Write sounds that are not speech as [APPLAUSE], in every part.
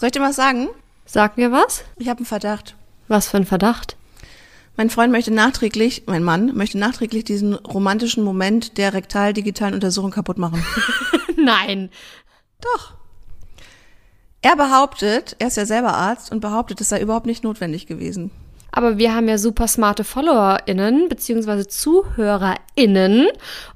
Soll ich dir was sagen? Sag mir was? Ich habe einen Verdacht. Was für ein Verdacht? Mein Freund möchte nachträglich, mein Mann möchte nachträglich diesen romantischen Moment der rektal-digitalen Untersuchung kaputt machen. [LAUGHS] Nein. Doch. Er behauptet, er ist ja selber Arzt und behauptet, es sei überhaupt nicht notwendig gewesen. Aber wir haben ja super smarte FollowerInnen beziehungsweise ZuhörerInnen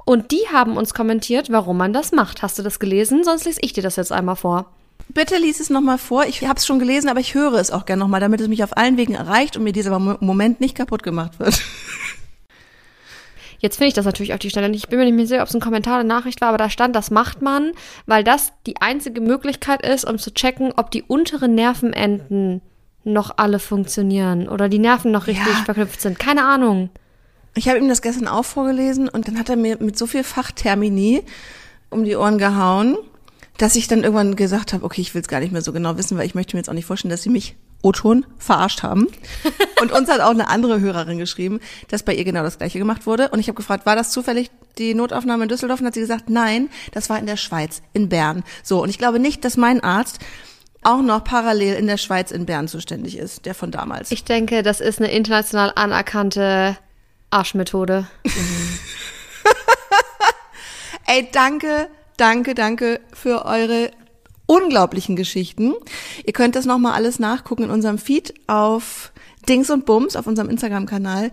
und die haben uns kommentiert, warum man das macht. Hast du das gelesen? Sonst lese ich dir das jetzt einmal vor. Bitte lies es nochmal vor. Ich habe es schon gelesen, aber ich höre es auch gerne nochmal, damit es mich auf allen Wegen erreicht und mir dieser Moment nicht kaputt gemacht wird. Jetzt finde ich das natürlich auf die Stelle nicht. Ich bin mir nicht mehr sicher, ob es ein Kommentar oder Nachricht war, aber da stand, das macht man, weil das die einzige Möglichkeit ist, um zu checken, ob die unteren Nervenenden noch alle funktionieren oder die Nerven noch richtig Ja. verknüpft sind. Keine Ahnung. Ich habe ihm das gestern auch vorgelesen und dann hat er mir mit so viel Fachtermini um die Ohren gehauen, dass ich dann irgendwann gesagt habe, okay, ich will es gar nicht mehr so genau wissen, weil ich möchte mir jetzt auch nicht vorstellen, dass sie mich O-Ton verarscht haben. [LAUGHS] Und uns hat auch eine andere Hörerin geschrieben, dass bei ihr genau das gleiche gemacht wurde. Und ich habe gefragt, war das zufällig die Notaufnahme in Düsseldorf? Und hat sie gesagt, nein, das war in der Schweiz, in Bern. So, und ich glaube nicht, dass mein Arzt auch noch parallel in der Schweiz in Bern zuständig ist, der von damals. Ich denke, das ist eine international anerkannte Arschmethode. [LAUGHS] Ey, danke, danke, danke für eure unglaublichen Geschichten. Ihr könnt das nochmal alles nachgucken in unserem Feed auf Dings und Bums, auf unserem Instagram-Kanal.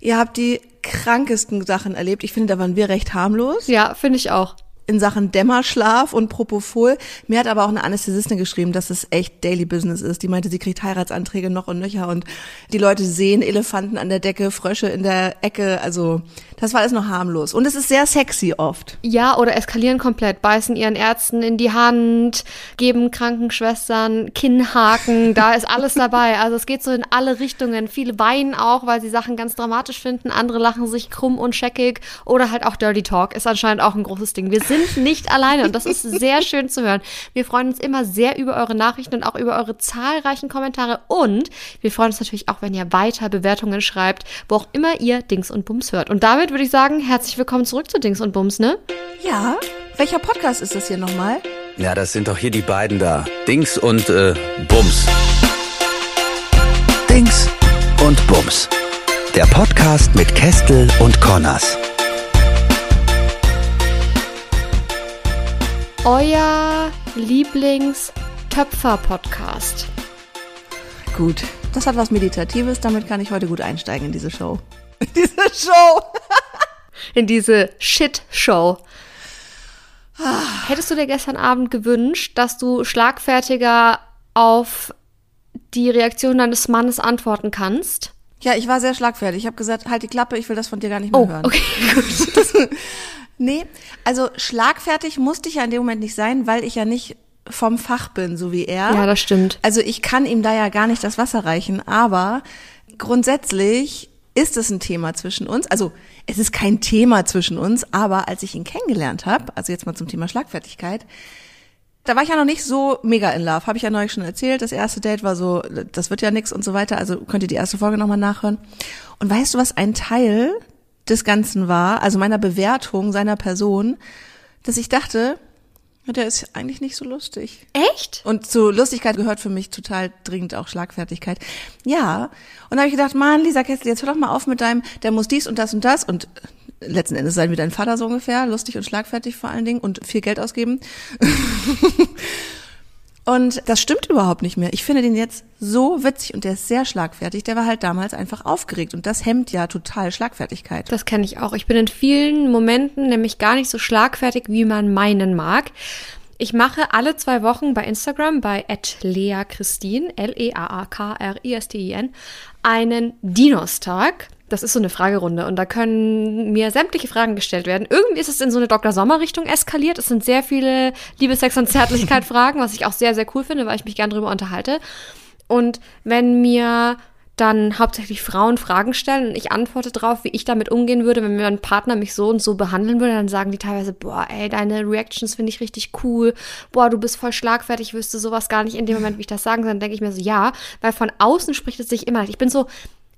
Ihr habt die krankesten Sachen erlebt. Ich finde, da waren wir recht harmlos Ja, finde ich auch. In Sachen Dämmerschlaf und Propofol. Mir hat aber auch eine Anästhesistin geschrieben, dass es echt Daily Business ist. Die meinte, sie kriegt Heiratsanträge noch und nöcher und die Leute sehen Elefanten an der Decke, Frösche in der Ecke. Also das war alles noch harmlos. Und es ist sehr sexy oft. Ja, oder eskalieren komplett, beißen ihren Ärzten in die Hand, geben Krankenschwestern Kinnhaken, da ist alles dabei. Also es geht so in alle Richtungen. Viele weinen auch, weil sie Sachen ganz dramatisch finden, andere lachen sich krumm und scheckig oder halt auch Dirty Talk ist anscheinend auch ein großes Ding. Wir sind nicht alleine und das ist sehr schön zu hören. Wir freuen uns immer sehr über eure Nachrichten und auch über eure zahlreichen Kommentare und wir freuen uns natürlich auch, wenn ihr weiter Bewertungen schreibt, wo auch immer ihr Dings und Bums hört. Und damit würde ich sagen, herzlich willkommen zurück zu Dings und Bums, ne? Ja, welcher Podcast ist das hier nochmal? Ja, das sind doch hier die beiden da. Dings und äh, Bums. Dings und Bums. Der Podcast mit Kestel und Connors. Euer Lieblings-Töpfer-Podcast. Gut, das hat was Meditatives, damit kann ich heute gut einsteigen in diese Show. [LAUGHS] diese Show! [LAUGHS] In diese Shit-Show. Hättest du dir gestern Abend gewünscht, dass du schlagfertiger auf die Reaktion deines Mannes antworten kannst? Ja, ich war sehr schlagfertig. Ich habe gesagt, halt die Klappe, ich will das von dir gar nicht mehr Oh, hören. okay, [LAUGHS] gut. Nee, also schlagfertig musste ich ja in dem Moment nicht sein, weil ich ja nicht vom Fach bin, so wie er. Ja, das stimmt. Also ich kann ihm da ja gar nicht das Wasser reichen, aber grundsätzlich ist es ein Thema zwischen uns. Also es ist kein Thema zwischen uns, aber als ich ihn kennengelernt habe, also jetzt mal zum Thema Schlagfertigkeit, da war ich ja noch nicht so mega in love, habe ich ja neulich schon erzählt. Das erste Date war so, das wird ja nix und so weiter. Also könnt ihr die erste Folge nochmal nachhören. Und weißt du, was ein Teil des Ganzen war, also meiner Bewertung seiner Person, dass ich dachte, der ist eigentlich nicht so lustig. Echt? Und zu Lustigkeit gehört für mich total dringend auch Schlagfertigkeit. Ja. Und da habe ich gedacht, Mann, Lisa Kessel, jetzt hör doch mal auf mit deinem, der muss dies und das und das und letzten Endes sein wie dein Vater so ungefähr, lustig und schlagfertig vor allen Dingen und viel Geld ausgeben. [LAUGHS] und das stimmt überhaupt nicht mehr. Ich finde den jetzt so witzig und der ist sehr schlagfertig. Der war halt damals einfach aufgeregt und das hemmt ja total Schlagfertigkeit. Das kenne ich auch. Ich bin in vielen Momenten nämlich gar nicht so schlagfertig, wie man meinen mag. Ich mache alle zwei Wochen bei Instagram bei @leachristin L E A A K R I S T I N einen Dinos-Tag. Das ist so eine Fragerunde und da können mir sämtliche Fragen gestellt werden. Irgendwie ist es in so eine Dr. Sommer-Richtung eskaliert. Es sind sehr viele Liebe, Sex und Zärtlichkeit [LAUGHS] Fragen, was ich auch sehr, sehr cool finde, weil ich mich gern drüber unterhalte. Und wenn mir dann hauptsächlich Frauen Fragen stellen und ich antworte drauf, wie ich damit umgehen würde, wenn mir ein Partner mich so und so behandeln würde, dann sagen die teilweise, boah, ey, deine Reactions finde ich richtig cool, boah, du bist voll schlagfertig, ich wüsste sowas gar nicht in dem Moment, wie ich das sagen soll, dann denke ich mir so, ja, weil von außen spricht es sich immer, ich bin so,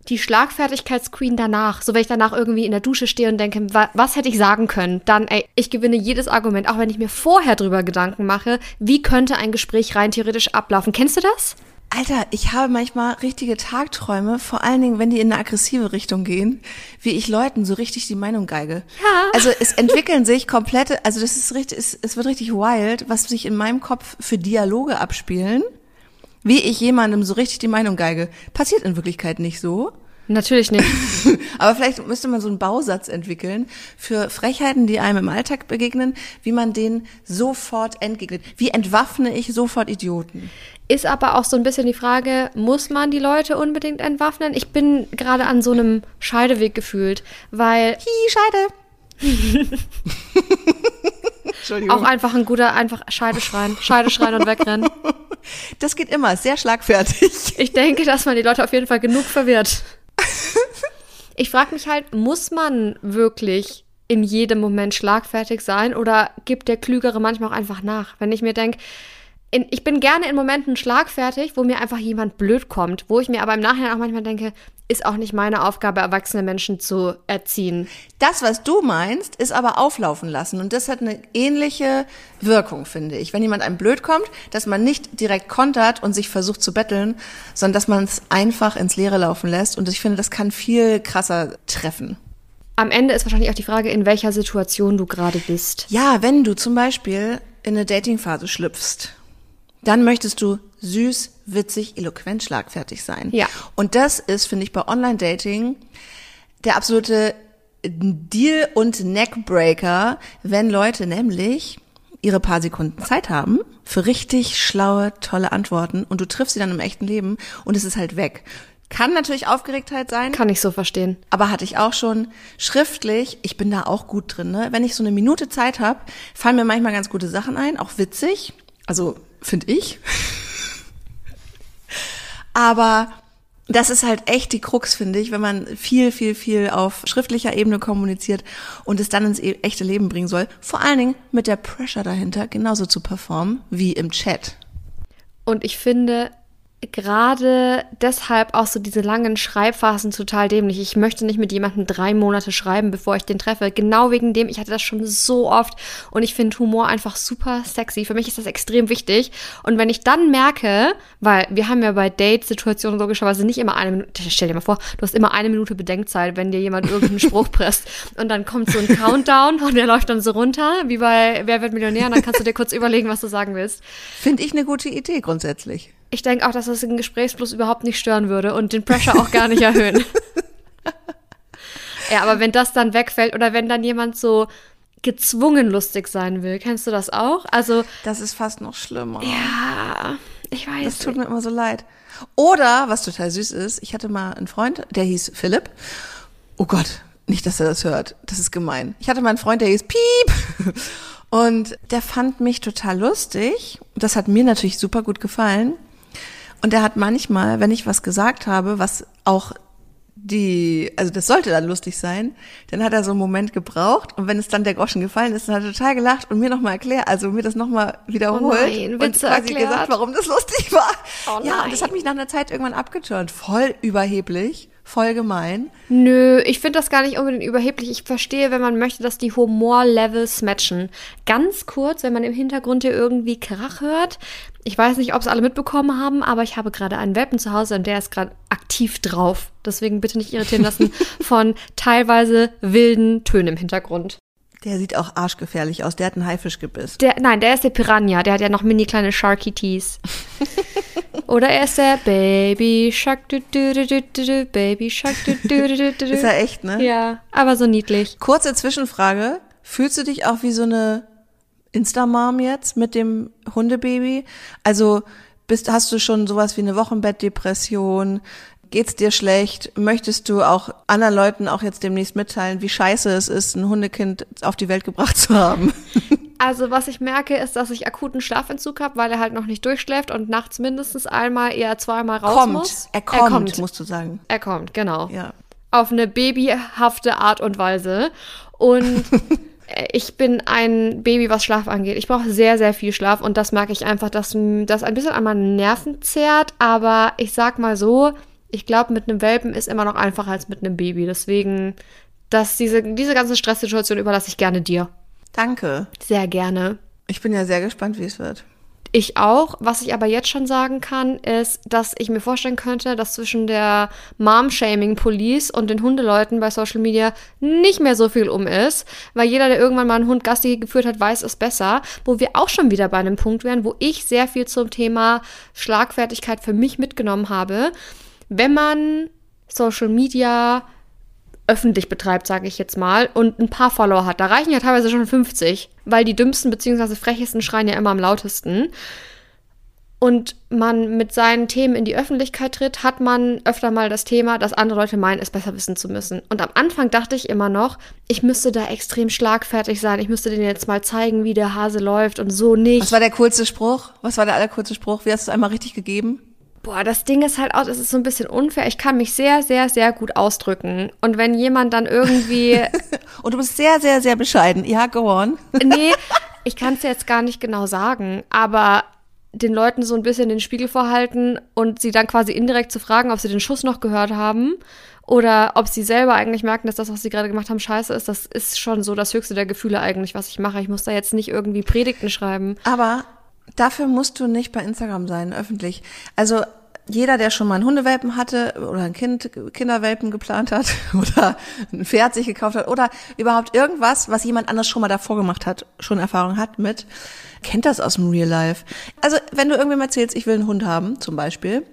die Schlagfertigkeitsqueen danach. So, wenn ich danach irgendwie in der Dusche stehe und denke, wa was hätte ich sagen können? Dann, ey, ich gewinne jedes Argument, auch wenn ich mir vorher drüber Gedanken mache, wie könnte ein Gespräch rein theoretisch ablaufen. Kennst du das? Alter, ich habe manchmal richtige Tagträume, vor allen Dingen, wenn die in eine aggressive Richtung gehen, wie ich Leuten so richtig die Meinung geige. Ja. Also es entwickeln sich komplette, also das ist richtig, es, es wird richtig wild, was sich in meinem Kopf für Dialoge abspielen, wie ich jemandem so richtig die Meinung geige. Passiert in Wirklichkeit nicht so. Natürlich nicht. [LAUGHS] Aber vielleicht müsste man so einen Bausatz entwickeln für Frechheiten, die einem im Alltag begegnen, wie man denen sofort entgegnet. Wie entwaffne ich sofort Idioten? Ist aber auch so ein bisschen die Frage, muss man die Leute unbedingt entwaffnen? Ich bin gerade an so einem Scheideweg gefühlt, weil Hi, Scheide. [LAUGHS] [LAUGHS] Auch einfach ein guter, einfach Scheide schreien, Scheide schreien und wegrennen. Das geht immer, sehr schlagfertig. Ich denke, dass man die Leute auf jeden Fall genug verwirrt. [LAUGHS] Ich frage mich halt, muss man wirklich in jedem Moment schlagfertig sein oder gibt der Klügere manchmal auch einfach nach? Wenn ich mir denke, ich bin gerne in Momenten schlagfertig, wo mir einfach jemand blöd kommt, wo ich mir aber im Nachhinein auch manchmal denke, ist auch nicht meine Aufgabe, erwachsene Menschen zu erziehen. Das, was du meinst, ist aber auflaufen lassen. Und das hat eine ähnliche Wirkung, finde ich. Wenn jemand einem blöd kommt, dass man nicht direkt kontert und sich versucht zu betteln, sondern dass man es einfach ins Leere laufen lässt. Und ich finde, das kann viel krasser treffen. Am Ende ist wahrscheinlich auch die Frage, in welcher Situation du gerade bist. Ja, wenn du zum Beispiel in eine Datingphase schlüpfst, dann möchtest du süß, witzig, eloquent, schlagfertig sein. Ja. Und das ist, finde ich, bei Online-Dating der absolute Deal- und Neckbreaker, wenn Leute nämlich ihre paar Sekunden Zeit haben für richtig schlaue, tolle Antworten und du triffst sie dann im echten Leben und es ist halt weg. Kann natürlich Aufgeregtheit sein. Kann ich so verstehen. Aber hatte ich auch schon schriftlich, ich bin da auch gut drin, ne? Wenn ich so eine Minute Zeit habe, fallen mir manchmal ganz gute Sachen ein, auch witzig. Also finde ich. Aber das ist halt echt die Krux, finde ich, wenn man viel, viel, viel auf schriftlicher Ebene kommuniziert und es dann ins e- echte Leben bringen soll. Vor allen Dingen mit der Pressure dahinter, genauso zu performen wie im Chat. Und ich finde, gerade deshalb auch so diese langen Schreibphasen total dämlich. Ich möchte nicht mit jemandem drei Monate schreiben, bevor ich den treffe. Genau wegen dem, ich hatte das schon so oft und ich finde Humor einfach super sexy. Für mich ist das extrem wichtig. Und wenn ich dann merke, weil wir haben ja bei Date-Situationen logischerweise nicht immer eine Minute, stell dir mal vor, du hast immer eine Minute Bedenkzeit, wenn dir jemand irgendeinen [LAUGHS] Spruch presst. Und dann kommt so ein Countdown und der läuft dann so runter, wie bei Wer wird Millionär? Und dann kannst du dir kurz überlegen, was du sagen willst. Finde ich eine gute Idee grundsätzlich. Ich denke auch, dass das den Gesprächsfluss überhaupt nicht stören würde und den Pressure auch gar nicht erhöhen. [LAUGHS] ja, aber wenn das dann wegfällt oder wenn dann jemand so gezwungen lustig sein will, kennst du das auch? Also, Das ist fast noch schlimmer. ja, ich weiß. Das tut mir immer so leid. Oder, was total süß ist, ich hatte mal einen Freund, der hieß Philipp. Oh Gott, nicht, dass er das hört. Das ist gemein. Ich hatte mal einen Freund, der hieß Piep. [LAUGHS] Und der fand mich total lustig. Das hat mir natürlich super gut gefallen. Und er hat manchmal, wenn ich was gesagt habe, was auch die, also das sollte dann lustig sein, dann hat er so einen Moment gebraucht und wenn es dann der Groschen gefallen ist, dann hat er total gelacht und mir nochmal erklärt, also mir das nochmal wiederholt Oh nein, und quasi erklärt. gesagt, warum das lustig war. Oh ja, und das hat mich nach einer Zeit irgendwann abgeturnt. Voll überheblich, voll gemein. Nö, ich finde das gar nicht unbedingt überheblich. Ich verstehe, wenn man möchte, dass die Humor-Levels matchen. Ganz kurz, wenn man im Hintergrund hier irgendwie Krach hört. Ich weiß nicht, ob es alle mitbekommen haben, aber ich habe gerade einen Welpen zu Hause und der ist gerade aktiv drauf. Deswegen bitte nicht irritieren lassen [LAUGHS] von teilweise wilden Tönen im Hintergrund. Der sieht auch arschgefährlich aus. Der hat einen Haifischgebiss. Der, nein, der ist der Piranha. Der hat ja noch mini kleine Sharky Tees. [LAUGHS] Oder er ist der Baby Shark, du, du, du, du, du, du, Baby Shark, du, du, du, du, du. Ist er echt, ne? Ja, aber so niedlich. Kurze Zwischenfrage. Fühlst du dich auch wie so eine Insta-Mom jetzt mit dem Hundebaby? Also bist, hast du schon sowas wie eine Wochenbettdepression? Geht's dir schlecht? Möchtest du auch anderen Leuten auch jetzt demnächst mitteilen, wie scheiße es ist, ein Hundekind auf die Welt gebracht zu haben? [LAUGHS] Also was ich merke, ist, dass ich akuten Schlafentzug habe, weil er halt noch nicht durchschläft und nachts mindestens einmal, eher zweimal raus kommt. muss. Er kommt, Er kommt, musst du sagen. er kommt genau. Ja. Auf eine babyhafte Art und Weise. Und [LAUGHS] ich bin ein Baby, was Schlaf angeht. Ich brauche sehr, sehr viel Schlaf und das merke ich einfach, dass das ein bisschen an meinen Nerven zerrt. Aber ich sag mal so, ich glaube, mit einem Welpen ist immer noch einfacher als mit einem Baby. Deswegen, dass diese, diese ganze Stresssituation überlasse ich gerne dir. Danke. Sehr gerne. Ich bin ja sehr gespannt, wie es wird. Ich auch. Was ich aber jetzt schon sagen kann, ist, dass ich mir vorstellen könnte, dass zwischen der Mom-Shaming-Police und den Hundeleuten bei Social Media nicht mehr so viel um ist, weil jeder, der irgendwann mal einen Hund Gassi geführt hat, weiß es besser. Wo wir auch schon wieder bei einem Punkt wären, wo ich sehr viel zum Thema Schlagfertigkeit für mich mitgenommen habe. Wenn man Social Media öffentlich betreibt, sage ich jetzt mal, und ein paar Follower hat. Da reichen ja teilweise schon 50, weil die dümmsten bzw. frechesten schreien ja immer am lautesten. Und man mit seinen Themen in die Öffentlichkeit tritt, hat man öfter mal das Thema, dass andere Leute meinen, es besser wissen zu müssen. Und am Anfang dachte ich immer noch, ich müsste da extrem schlagfertig sein. Ich müsste denen jetzt mal zeigen, wie der Hase läuft und so nicht. Was war der coolste Spruch? Was war der allercoolste Spruch? Wie hast du es einmal richtig gegeben? Boah, das Ding ist halt auch, es ist so ein bisschen unfair. Ich kann mich sehr, sehr, sehr gut ausdrücken. Und wenn jemand dann irgendwie. [LAUGHS] Und du bist sehr, sehr, sehr bescheiden. Ja, go on. [LAUGHS] nee, ich kann es jetzt gar nicht genau sagen, aber den Leuten so ein bisschen den Spiegel vorhalten und sie dann quasi indirekt zu fragen, ob sie den Schuss noch gehört haben oder ob sie selber eigentlich merken, dass das, was sie gerade gemacht haben, scheiße ist. Das ist schon so das höchste der Gefühle eigentlich, was ich mache. Ich muss da jetzt nicht irgendwie Predigten schreiben. Aber Dafür musst du nicht bei Instagram sein, öffentlich. Also jeder, der schon mal einen Hundewelpen hatte oder ein Kind, Kinderwelpen geplant hat [LAUGHS] oder ein Pferd sich gekauft hat oder überhaupt irgendwas, was jemand anders schon mal davor gemacht hat, schon Erfahrung hat mit, kennt das aus dem Real Life. Also wenn du irgendwem erzählst, ich will einen Hund haben, zum Beispiel,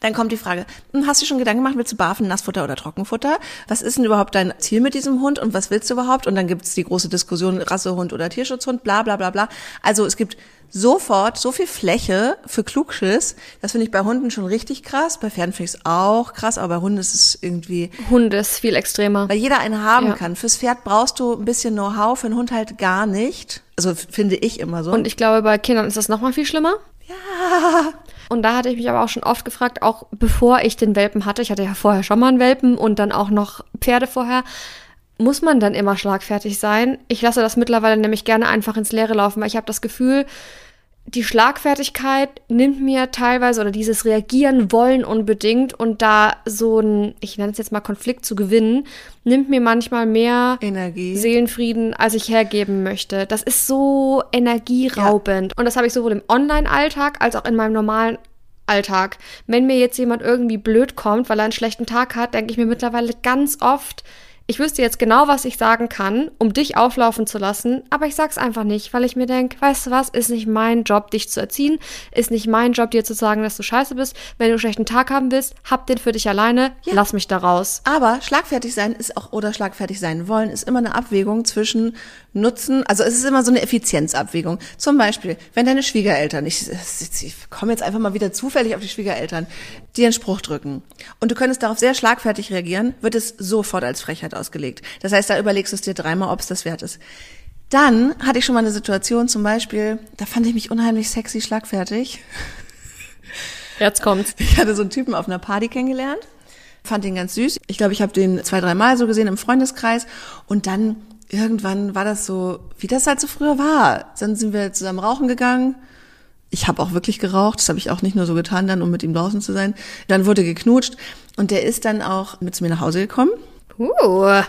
dann kommt die Frage, hm, hast du schon Gedanken gemacht, willst du Barfen, Nassfutter oder Trockenfutter? Was ist denn überhaupt dein Ziel mit diesem Hund und was willst du überhaupt? Und dann gibt's die große Diskussion Rassehund oder Tierschutzhund, bla bla bla bla. Also es gibt sofort so viel Fläche für Klugschiss. Das finde ich bei Hunden schon richtig krass. Bei Pferden finde ich es auch krass, aber bei Hunden ist es irgendwie... Hunde ist viel extremer. Weil jeder einen haben ja. kann. Fürs Pferd brauchst du ein bisschen Know-how, für einen Hund halt gar nicht. Also finde ich immer so. Und ich glaube, bei Kindern ist das noch mal viel schlimmer. Ja. Und da hatte ich mich aber auch schon oft gefragt, auch bevor ich den Welpen hatte, ich hatte ja vorher schon mal einen Welpen und dann auch noch Pferde vorher, muss man dann immer schlagfertig sein? Ich lasse das mittlerweile nämlich gerne einfach ins Leere laufen, weil ich habe das Gefühl, die Schlagfertigkeit nimmt mir teilweise oder dieses Reagieren wollen unbedingt und da so ein, ich nenne es jetzt mal Konflikt zu gewinnen, nimmt mir manchmal mehr Energie. Seelenfrieden, als ich hergeben möchte. Das ist so energieraubend. Ja. Und das habe ich sowohl im Online-Alltag als auch in meinem normalen Alltag. Wenn mir jetzt jemand irgendwie blöd kommt, weil er einen schlechten Tag hat, denke ich mir mittlerweile ganz oft, ich wüsste jetzt genau, was ich sagen kann, um dich auflaufen zu lassen, aber ich sag's einfach nicht, weil ich mir denke, weißt du was, ist nicht mein Job, dich zu erziehen, ist nicht mein Job, dir zu sagen, dass du scheiße bist. Wenn du einen schlechten Tag haben willst, hab den für dich alleine, ja. lass mich da raus. Aber schlagfertig sein ist auch, oder schlagfertig sein wollen, ist immer eine Abwägung zwischen Nutzen, also es ist immer so eine Effizienzabwägung. Zum Beispiel, wenn deine Schwiegereltern, ich, ich komme jetzt einfach mal wieder zufällig auf die Schwiegereltern, dir einen Spruch drücken und du könntest darauf sehr schlagfertig reagieren, wird es sofort als Frechheit ausgelegt. Das heißt, da überlegst du es dir dreimal, ob es das wert ist. Dann hatte ich schon mal eine Situation, zum Beispiel, da fand ich mich unheimlich sexy schlagfertig. [LAUGHS] Jetzt kommt's. Ich hatte so einen Typen auf einer Party kennengelernt, fand ihn ganz süß. Ich glaube, ich habe den zwei, dreimal so gesehen im Freundeskreis und dann irgendwann war das so, wie das halt so früher war. Dann sind wir zusammen rauchen gegangen. Ich habe auch wirklich geraucht, das habe ich auch nicht nur so getan, dann um mit ihm draußen zu sein. Dann wurde geknutscht und der ist dann auch mit zu mir nach Hause gekommen Uh.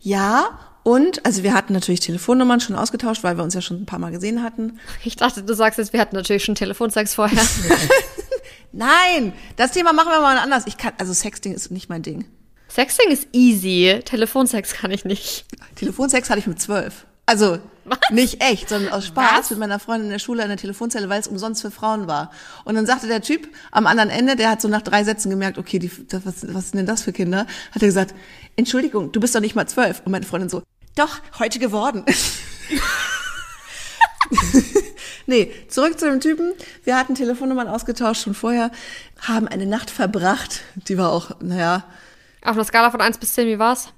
Ja, und, also wir hatten natürlich Telefonnummern schon ausgetauscht, weil wir uns ja schon ein paar Mal gesehen hatten. Ich dachte, du sagst jetzt, wir hatten natürlich schon Telefonsex vorher. [LAUGHS] Nein, das Thema machen wir mal anders. Ich kann, also Sexting ist nicht mein Ding. Sexting ist easy. Telefonsex kann ich nicht. Telefonsex hatte ich mit zwölf. Also was? nicht echt, sondern aus Spaß was? mit meiner Freundin in der Schule an der Telefonzelle, weil es umsonst für Frauen war. Und dann sagte der Typ am anderen Ende, der hat so nach drei Sätzen gemerkt, okay, die, das, was, was sind denn das für Kinder? Hat er gesagt, Entschuldigung, du bist doch nicht mal zwölf. Und meine Freundin so, doch, heute geworden. [LAUGHS] nee, zurück zu dem Typen. Wir hatten Telefonnummern ausgetauscht schon vorher, haben eine Nacht verbracht. Die war auch, naja. Auf einer Skala von eins bis zehn, wie war's?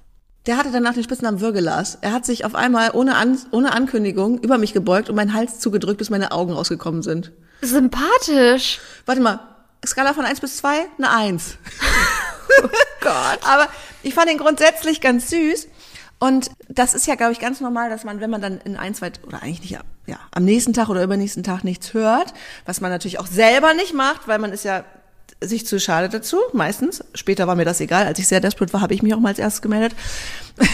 Der hatte danach den Spitznamen Würgelas. Er hat sich auf einmal ohne, An ohne Ankündigung über mich gebeugt und meinen Hals zugedrückt, bis meine Augen rausgekommen sind. Sympathisch. Warte mal, Skala von eins bis zwei, eine Eins. oh [LAUGHS] [LAUGHS] Gott. Aber ich fand ihn grundsätzlich ganz süß. Und das ist ja, glaube ich, ganz normal, dass man, wenn man dann in ein, zwei, oder eigentlich nicht, ja, am nächsten Tag oder übernächsten Tag nichts hört, was man natürlich auch selber nicht macht, weil man ist ja sich zu schade dazu, meistens. Später war mir das egal. Als ich sehr desperate war, habe ich mich auch mal als erstes gemeldet. [LAUGHS]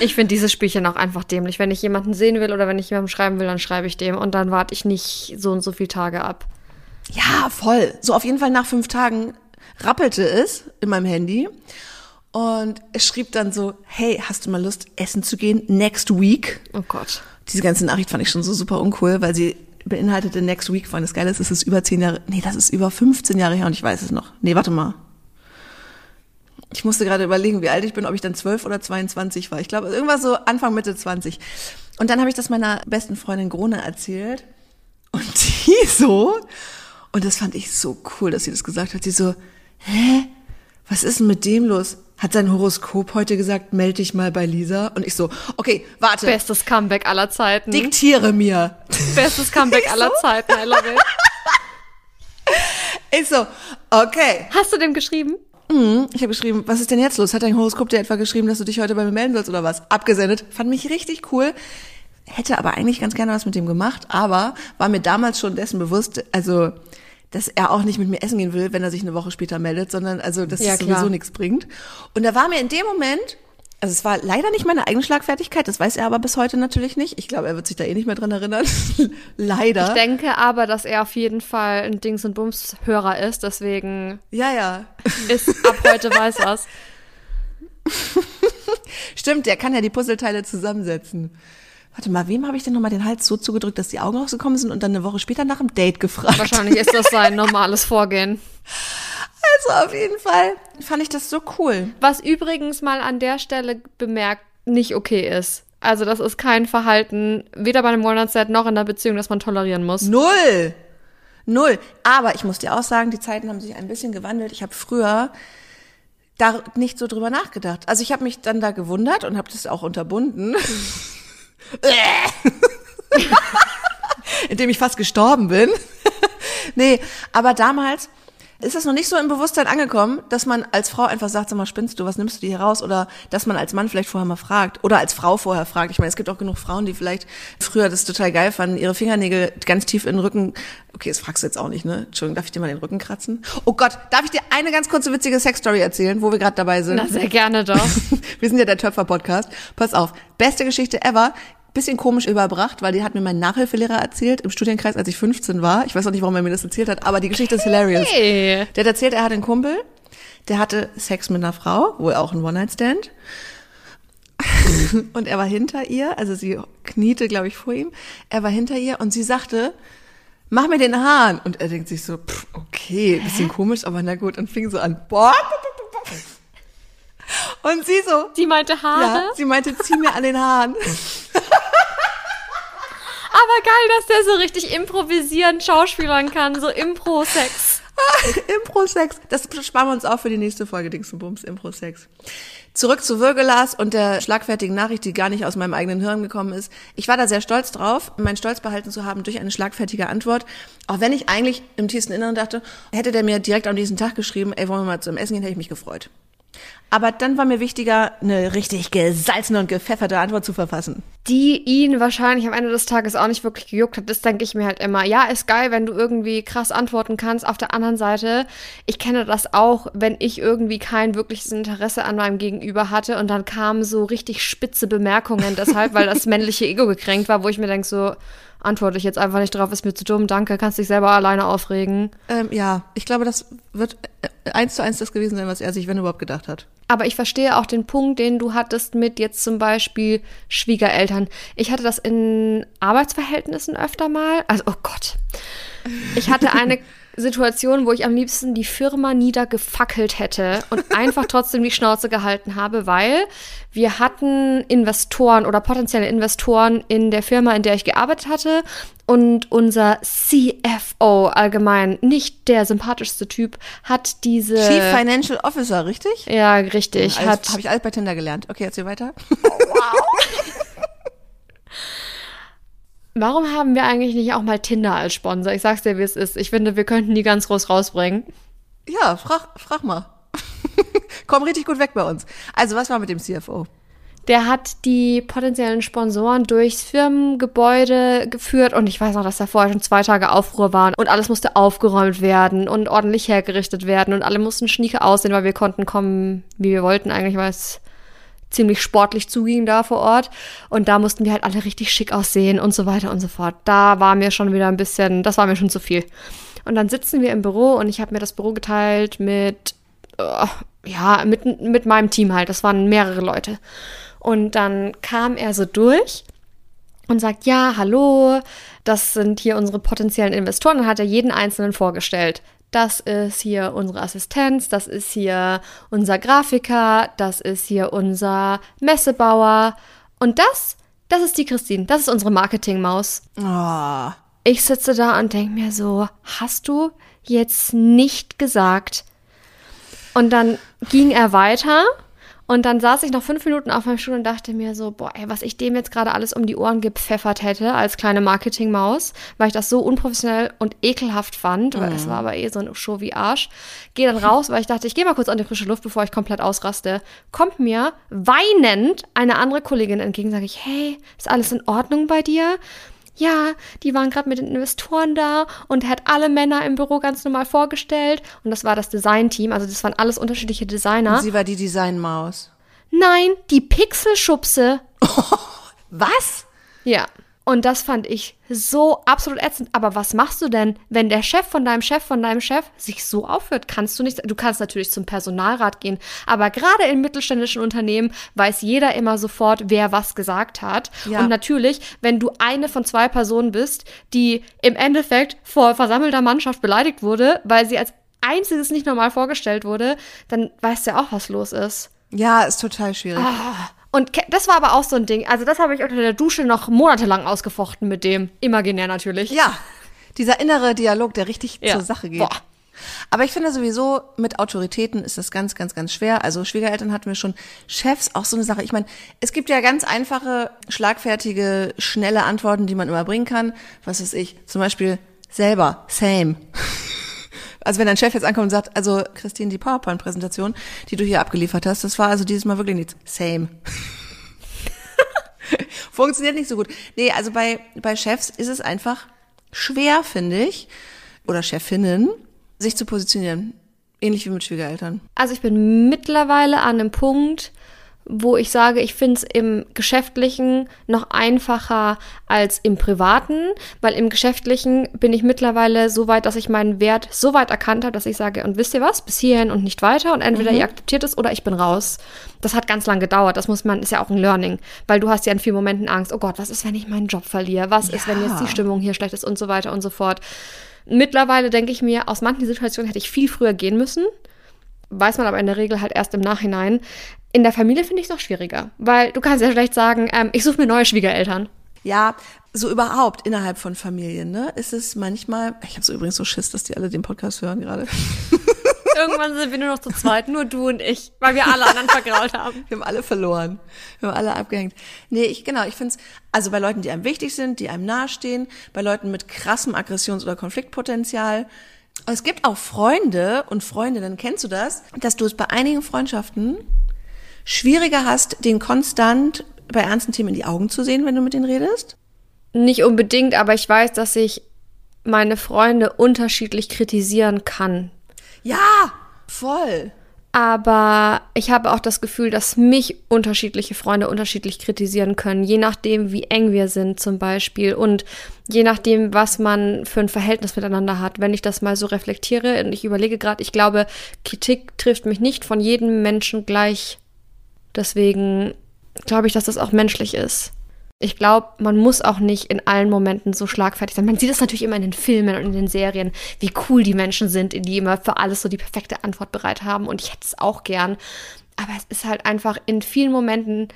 Ich finde dieses Spielchen auch einfach dämlich. Wenn ich jemanden sehen will oder wenn ich jemandem schreiben will, dann schreibe ich dem und dann warte ich nicht so und so viele Tage ab. Ja, voll. So auf jeden Fall nach fünf Tagen rappelte es in meinem Handy. Und es schrieb dann so, hey, hast du mal Lust, essen zu gehen? Next week. Oh Gott. Diese ganze Nachricht fand ich schon so super uncool, weil sie beinhaltete Next Week. Allem das Geile ist, es ist über zehn Jahre, nee, das ist über 15 Jahre her und ich weiß es noch. Nee, warte mal. Ich musste gerade überlegen, wie alt ich bin, ob ich dann 12 oder 22 war. Ich glaube, irgendwas so Anfang, Mitte 20. Und dann habe ich das meiner besten Freundin Grone erzählt. Und die [LAUGHS] so, und das fand ich so cool, dass sie das gesagt hat. Sie so, hä? Was ist denn mit dem los? Hat sein Horoskop heute gesagt, melde dich mal bei Lisa. Und ich so, okay, warte, Bestes Comeback aller Zeiten. diktiere mir. Bestes Comeback [LAUGHS] Ich aller so? Zeiten. I love it. Ich so, okay. Hast du dem geschrieben? Mhm. Ich habe geschrieben, was ist denn jetzt los? Hat dein Horoskop dir etwa geschrieben, dass du dich heute bei mir melden sollst oder was? Abgesendet. Fand mich richtig cool. Hätte aber eigentlich ganz gerne was mit dem gemacht, aber war mir damals schon dessen bewusst, also dass er auch nicht mit mir essen gehen will, wenn er sich eine Woche später meldet, sondern also dass Ja, es sowieso nichts bringt. Und da war mir in dem Moment, also es war leider nicht meine eigene Schlagfertigkeit, das weiß er aber bis heute natürlich nicht. Ich glaube, er wird sich da eh nicht mehr dran erinnern. [LAUGHS] leider. Ich denke aber, dass er auf jeden Fall ein Dings- und Bums-Hörer ist, deswegen ja, ja. ist ab heute weiß was. [LAUGHS] Stimmt, der kann ja die Puzzleteile zusammensetzen. Warte mal, wem habe ich denn nochmal den Hals so zugedrückt, dass die Augen rausgekommen sind und dann eine Woche später nach dem Date gefragt? Wahrscheinlich ist das sein normales Vorgehen. Also auf jeden Fall fand ich das so cool. Was übrigens mal an der Stelle bemerkt nicht okay ist. Also das ist kein Verhalten, weder bei einem One-Night-Stand noch in der Beziehung, das man tolerieren muss. Null. Null. Aber ich muss dir auch sagen, die Zeiten haben sich ein bisschen gewandelt. Ich habe früher da nicht so drüber nachgedacht. Also ich habe mich dann da gewundert und habe das auch unterbunden. [LAUGHS] [LAUGHS] Indem ich fast gestorben bin. [LAUGHS] nee, aber damals ist das noch nicht so im Bewusstsein angekommen, dass man als Frau einfach sagt, sag mal, spinnst du, was nimmst du dir hier raus? Oder dass man als Mann vielleicht vorher mal fragt. Oder als Frau vorher fragt. Ich meine, es gibt auch genug Frauen, die vielleicht früher das total geil fanden, ihre Fingernägel ganz tief in den Rücken. Okay, das fragst du jetzt auch nicht, ne? Entschuldigung, darf ich dir mal den Rücken kratzen? Oh Gott, darf ich dir eine ganz kurze witzige Sexstory erzählen, wo wir gerade dabei sind? Na, sehr gerne doch. [LAUGHS] Wir sind ja der Töpfer-Podcast. Pass auf. Beste Geschichte ever. Bisschen komisch überbracht, weil die hat mir mein Nachhilfelehrer erzählt im Studienkreis, als ich 15 war. Ich weiß auch nicht, warum er mir das erzählt hat, aber die Geschichte ist hilarious. Hey. Der hat erzählt, er hat einen Kumpel, der hatte Sex mit einer Frau, wohl auch ein One-Night-Stand. [LAUGHS] Und er war hinter ihr, also sie kniete, glaube ich, vor ihm. Er war hinter ihr und sie sagte, mach mir den Hahn. Und er denkt sich so, pff, okay, bisschen komisch, aber na gut. Und fing so an, boah. Und sie so, Sie meinte Haare. ja, sie meinte, zieh mir an den Haaren. [LAUGHS] Aber geil, dass der so richtig improvisieren, schauspielern kann, so Impro-Sex. [LAUGHS] Impro-Sex. Das sparen wir uns auf für die nächste Folge Dings und Bums, Impro-Sex. Zurück zu Würgelas und der schlagfertigen Nachricht, die gar nicht aus meinem eigenen Hirn gekommen ist. Ich war da sehr stolz drauf, meinen Stolz behalten zu haben durch eine schlagfertige Antwort. Auch wenn ich eigentlich im tiefsten Inneren dachte, hätte der mir direkt am nächsten Tag geschrieben, ey, wollen wir mal zum Essen gehen, hätte ich mich gefreut. Aber dann war mir wichtiger, eine richtig gesalzene und gepfefferte Antwort zu verfassen. Die ihn wahrscheinlich am Ende des Tages auch nicht wirklich gejuckt hat, das denke ich mir halt immer. Ja, ist geil, wenn du irgendwie krass antworten kannst. Auf der anderen Seite, ich kenne das auch, wenn ich irgendwie kein wirkliches Interesse an meinem Gegenüber hatte und dann kamen so richtig spitze Bemerkungen deshalb, weil das [LAUGHS] männliche Ego gekränkt war, wo ich mir denke so, antworte ich jetzt einfach nicht drauf, ist mir zu dumm, danke, kannst dich selber alleine aufregen. Ähm, ja, ich glaube, das wird äh, eins zu eins das gewesen sein, was er sich, wenn überhaupt, gedacht hat. Aber ich verstehe auch den Punkt, den du hattest mit jetzt zum Beispiel Schwiegereltern. Ich hatte das in Arbeitsverhältnissen öfter mal. Also, oh Gott. Ich hatte eine [LAUGHS] Situation, wo ich am liebsten die Firma niedergefackelt hätte und [LAUGHS] einfach trotzdem die Schnauze gehalten habe, weil wir hatten Investoren oder potenzielle Investoren in der Firma, in der ich gearbeitet hatte und unser CFO allgemein, nicht der sympathischste Typ, hat diese Chief Financial Officer, richtig? ja, richtig. Hat, Habe ich alles bei Tinder gelernt. Okay, erzähl weiter. [LAUGHS] [LAUGHS] warum haben wir eigentlich nicht auch mal Tinder als Sponsor? Ich sag's dir, wie es ist. Ich finde, wir könnten die ganz groß rausbringen. Ja, frag, frag mal. [LAUGHS] Komm richtig gut weg bei uns. Also, was war mit dem CFO? Der hat die potenziellen Sponsoren durchs Firmengebäude geführt und ich weiß noch, dass da vorher schon zwei Tage Aufruhr waren und alles musste aufgeräumt werden und ordentlich hergerichtet werden und alle mussten schnieke aussehen, weil wir konnten kommen, wie wir wollten eigentlich, weil es ziemlich sportlich zuging da vor Ort und da mussten wir halt alle richtig schick aussehen und so weiter und so fort. Da war mir schon wieder ein bisschen, das war mir schon zu viel. Und dann sitzen wir im Büro und ich habe mir das Büro geteilt mit, uh, ja, mit, mit meinem Team halt. Das waren mehrere Leute. Und dann kam er so durch und sagt, ja, hallo, das sind hier unsere potenziellen Investoren. Dann hat er jeden einzelnen vorgestellt. Das ist hier unsere Assistenz, das ist hier unser Grafiker, das ist hier unser Messebauer. Und das, das ist die Christine, das ist unsere Marketingmaus. Oh. Ich sitze da und denke mir so, hast du jetzt nicht gesagt? Und dann ging er weiter und dann saß ich noch fünf Minuten auf meinem Stuhl und dachte mir so, boah, ey, was ich dem jetzt gerade alles um die Ohren gepfeffert hätte als kleine Marketingmaus, weil ich das so unprofessionell und ekelhaft fand, weil es war aber eh so ein Show wie Arsch. Gehe dann raus, weil ich dachte, ich gehe mal kurz an die frische Luft, bevor ich komplett ausraste. Kommt mir weinend eine andere Kollegin entgegen, sage ich, hey, ist alles in Ordnung bei dir? Ja, die waren gerade mit den Investoren da und er hat alle Männer im Büro ganz normal vorgestellt. Und das war das Designteam, also das waren alles unterschiedliche Designer. Und sie war die Designmaus. Nein, die Pixelschubse. [LAUGHS] Was? Ja. Und das fand ich so absolut ätzend. Aber was machst du denn, wenn der Chef von deinem Chef von deinem Chef sich so aufhört? Kannst du nicht, du kannst natürlich zum Personalrat gehen. Aber gerade in mittelständischen Unternehmen weiß jeder immer sofort, wer was gesagt hat. Ja. Und natürlich, wenn du eine von zwei Personen bist, die im Endeffekt vor versammelter Mannschaft beleidigt wurde, weil sie als einziges nicht normal vorgestellt wurde, dann weißt du ja auch, was los ist. Ja, ist total schwierig. Ah. Und das war aber auch so ein Ding. Also das habe ich unter der Dusche noch monatelang ausgefochten mit dem. Imaginär natürlich. Ja, dieser innere Dialog, der richtig Ja. zur Sache geht. Boah. Aber ich finde sowieso, mit Autoritäten ist das ganz, ganz, ganz schwer. Also Schwiegereltern hatten wir schon, Chefs auch so eine Sache. Ich meine, es gibt ja ganz einfache, schlagfertige, schnelle Antworten, die man immer bringen kann. Was weiß ich, zum Beispiel selber, same. [LAUGHS] Also wenn dein Chef jetzt ankommt und sagt, also Christine, die PowerPoint-Präsentation, die du hier abgeliefert hast, das war also dieses Mal wirklich nichts. Same. [LAUGHS] Funktioniert nicht so gut. Nee, also bei, bei Chefs ist es einfach schwer, finde ich, oder Chefinnen, sich zu positionieren. Ähnlich wie mit Schwiegereltern. Also ich bin mittlerweile an einem Punkt, wo ich sage, ich finde es im Geschäftlichen noch einfacher als im Privaten, weil im Geschäftlichen bin ich mittlerweile so weit, dass ich meinen Wert so weit erkannt habe, dass ich sage, und wisst ihr was, bis hierhin und nicht weiter und entweder ihr akzeptiert es oder ich bin raus. Das hat ganz lang gedauert, das muss man, ist ja auch ein Learning, weil du hast ja in vielen Momenten Angst, oh Gott, was ist, wenn ich meinen Job verliere, was ist, wenn jetzt die Stimmung hier schlecht ist und so weiter und so fort. Mittlerweile denke ich mir, aus manchen Situationen hätte ich viel früher gehen müssen, weiß man aber in der Regel halt erst im Nachhinein. In der Familie finde ich es noch schwieriger, weil du kannst ja schlecht sagen, ähm, ich suche mir neue Schwiegereltern. Ja, so überhaupt innerhalb von Familien, ne, ist es manchmal, ich habe so übrigens so Schiss, dass die alle den Podcast hören gerade. [LAUGHS] Irgendwann sind wir nur noch zu zweit, nur du und ich, weil wir alle anderen vergrault haben. Wir haben alle verloren. Wir haben alle abgehängt. Nee, ich, genau, ich finde es, also bei Leuten, die einem wichtig sind, die einem nahestehen, bei Leuten mit krassem Aggressions- oder Konfliktpotenzial. Es gibt auch Freunde und Freundinnen, kennst du das, dass du es bei einigen Freundschaften schwieriger hast, den konstant bei ernsten Themen in die Augen zu sehen, wenn du mit denen redest? Nicht unbedingt, aber ich weiß, dass ich meine Freunde unterschiedlich kritisieren kann. Ja, voll. Aber ich habe auch das Gefühl, dass mich unterschiedliche Freunde unterschiedlich kritisieren können, je nachdem, wie eng wir sind zum Beispiel und je nachdem, was man für ein Verhältnis miteinander hat. Wenn ich das mal so reflektiere und ich überlege gerade, ich glaube, Kritik trifft mich nicht von jedem Menschen gleich. Deswegen glaube ich, dass das auch menschlich ist. Ich glaube, man muss auch nicht in allen Momenten so schlagfertig sein. Man sieht es natürlich immer in den Filmen und in den Serien, wie cool die Menschen sind, die immer für alles so die perfekte Antwort bereit haben. Und ich hätte es auch gern. Aber es ist halt einfach in vielen Momenten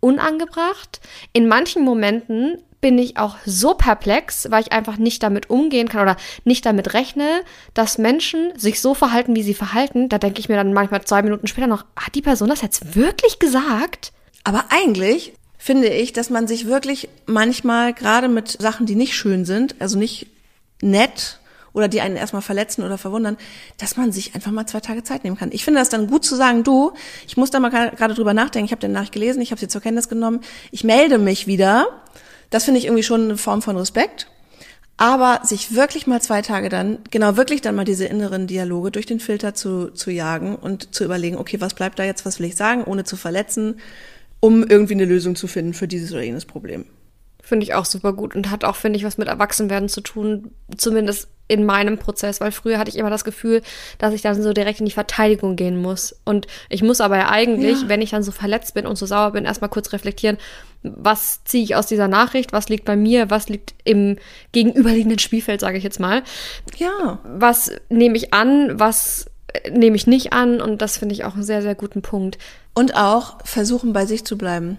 unangebracht. In manchen Momenten bin ich auch so perplex, weil ich einfach nicht damit umgehen kann oder nicht damit rechne, dass Menschen sich so verhalten, wie sie verhalten. Da denke ich mir dann manchmal zwei Minuten später noch, hat die Person das jetzt wirklich gesagt? Aber eigentlich finde ich, dass man sich wirklich manchmal gerade mit Sachen, die nicht schön sind, also nicht nett oder die einen erstmal verletzen oder verwundern, dass man sich einfach mal zwei Tage Zeit nehmen kann. Ich finde das dann gut zu sagen, du, ich muss da mal gerade drüber nachdenken, ich habe den Nachricht gelesen, ich habe sie zur Kenntnis genommen, ich melde mich wieder. Das finde ich irgendwie schon eine Form von Respekt. Aber sich wirklich mal zwei Tage dann, genau wirklich dann mal diese inneren Dialoge durch den Filter zu, zu jagen und zu überlegen, okay, was bleibt da jetzt, was will ich sagen, ohne zu verletzen, um irgendwie eine Lösung zu finden für dieses oder jenes Problem. Finde ich auch super gut und hat auch, finde ich, was mit Erwachsenwerden zu tun, zumindest in meinem Prozess, weil früher hatte ich immer das Gefühl, dass ich dann so direkt in die Verteidigung gehen muss. Und ich muss aber ja eigentlich, ja. wenn ich dann so verletzt bin und so sauer bin, erstmal kurz reflektieren, was ziehe ich aus dieser Nachricht, was liegt bei mir, was liegt im gegenüberliegenden Spielfeld, sage ich jetzt mal. Ja. Was nehme ich an, was äh, nehme ich nicht an und das finde ich auch einen sehr, sehr guten Punkt. Und auch versuchen, bei sich zu bleiben.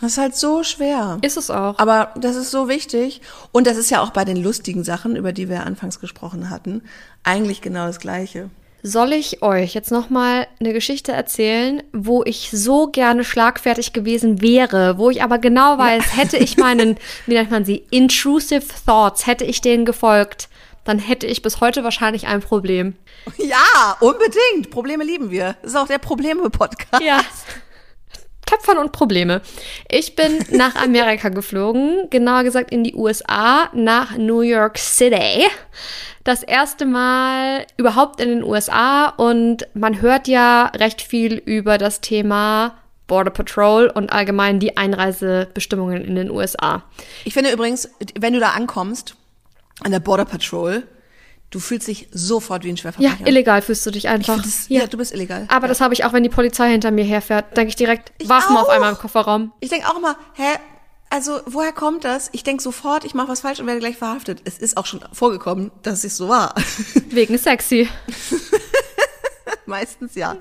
Das ist halt so schwer. Ist es auch. Aber das ist so wichtig. Und das ist ja auch bei den lustigen Sachen, über die wir anfangs gesprochen hatten, eigentlich genau das Gleiche. Soll ich euch jetzt nochmal eine Geschichte erzählen, wo ich so gerne schlagfertig gewesen wäre, wo ich aber genau weiß, ja. hätte ich meinen, [LAUGHS] wie nennt man sie, intrusive thoughts, hätte ich denen gefolgt, dann hätte ich bis heute wahrscheinlich ein Problem. Ja, unbedingt. Probleme lieben wir. Das ist auch der Probleme-Podcast. Ja. Töpfern und Probleme. Ich bin nach Amerika [LAUGHS] geflogen, genauer gesagt in die USA, nach New York City. Das erste Mal überhaupt in den USA und man hört ja recht viel über das Thema Border Patrol und allgemein die Einreisebestimmungen in den USA. Ich finde übrigens, wenn du da ankommst, an der Border Patrol, Du fühlst dich sofort wie ein Schwerverbrecher. Ja, illegal fühlst du dich einfach. Das, ja. ja. du bist illegal. Aber ja. das habe ich auch, wenn die Polizei hinter mir herfährt, denke ich direkt, ich Waffen auch. auf einmal im Kofferraum. Ich denke auch immer, hä, also woher kommt das? Ich denke sofort, ich mache was falsch und werde gleich verhaftet. Es ist auch schon vorgekommen, dass es so war. [LAUGHS] Wegen sexy. Meistens ja.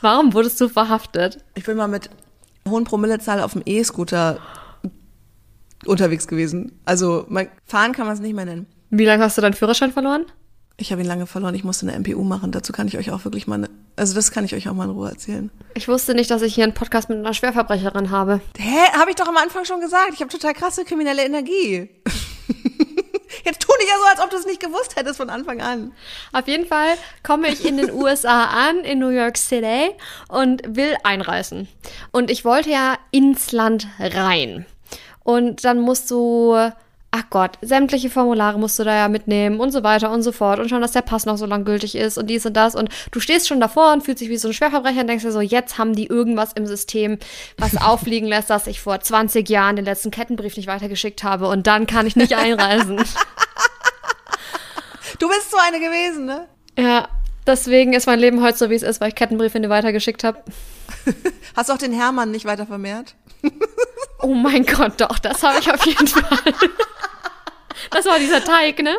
Warum wurdest du verhaftet? Ich bin mal mit hohen Promillezahl auf dem E-Scooter unterwegs gewesen. Also fahren kann man es nicht mehr nennen. Wie lange hast du deinen Führerschein verloren? Ich habe ihn lange verloren. Ich musste eine MPU machen. Dazu kann ich euch auch wirklich mal, eine, also das kann ich euch auch mal in Ruhe erzählen. Ich wusste nicht, dass ich hier einen Podcast mit einer Schwerverbrecherin habe. Hä? Habe ich doch am Anfang schon gesagt. Ich habe total krasse kriminelle Energie. [LAUGHS] Jetzt tu nicht ja so, als ob du es nicht gewusst hättest von Anfang an. Auf jeden Fall komme ich in den USA an, in New York City und will einreisen. Und ich wollte ja ins Land rein. Und dann musst du ach Gott, sämtliche Formulare musst du da ja mitnehmen und so weiter und so fort und schon, dass der Pass noch so lang gültig ist und dies und das und du stehst schon davor und fühlst dich wie so ein Schwerverbrecher und denkst dir so, jetzt haben die irgendwas im System, was [LAUGHS] auffliegen lässt, dass ich vor 20 Jahren den letzten Kettenbrief nicht weitergeschickt habe und dann kann ich nicht einreisen. [LAUGHS] Du bist so eine gewesen, ne? Ja, deswegen ist mein Leben heute so, wie es ist, weil ich Kettenbriefe nicht weitergeschickt habe. [LAUGHS] Hast du auch den Hermann nicht weiter vermehrt? Oh mein Gott, doch, das habe ich auf jeden Fall. Das war dieser Teig, ne?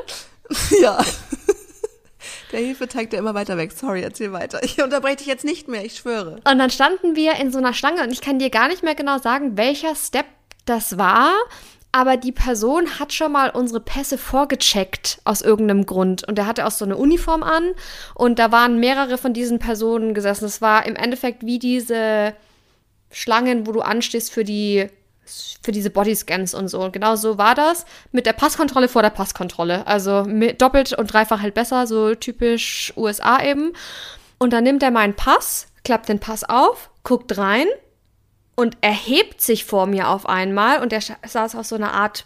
[LAUGHS] Ja. Der Hefeteig, der immer weiter wächst. Sorry, erzähl weiter. Ich unterbreche dich jetzt nicht mehr, ich schwöre. Und dann standen wir in so einer Schlange und ich kann dir gar nicht mehr genau sagen, welcher Step das war. Aber die Person hat schon mal unsere Pässe vorgecheckt aus irgendeinem Grund. Und der hatte auch so eine Uniform an. Und da waren mehrere von diesen Personen gesessen. Das war im Endeffekt wie diese Schlangen, wo du anstehst für die für diese Bodyscans und so. Und genau so war das mit der Passkontrolle vor der Passkontrolle. Also doppelt und dreifach halt besser, so typisch USA eben. Und dann nimmt er meinen Pass, klappt den Pass auf, guckt rein und erhebt sich vor mir auf einmal und er saß auf so einer Art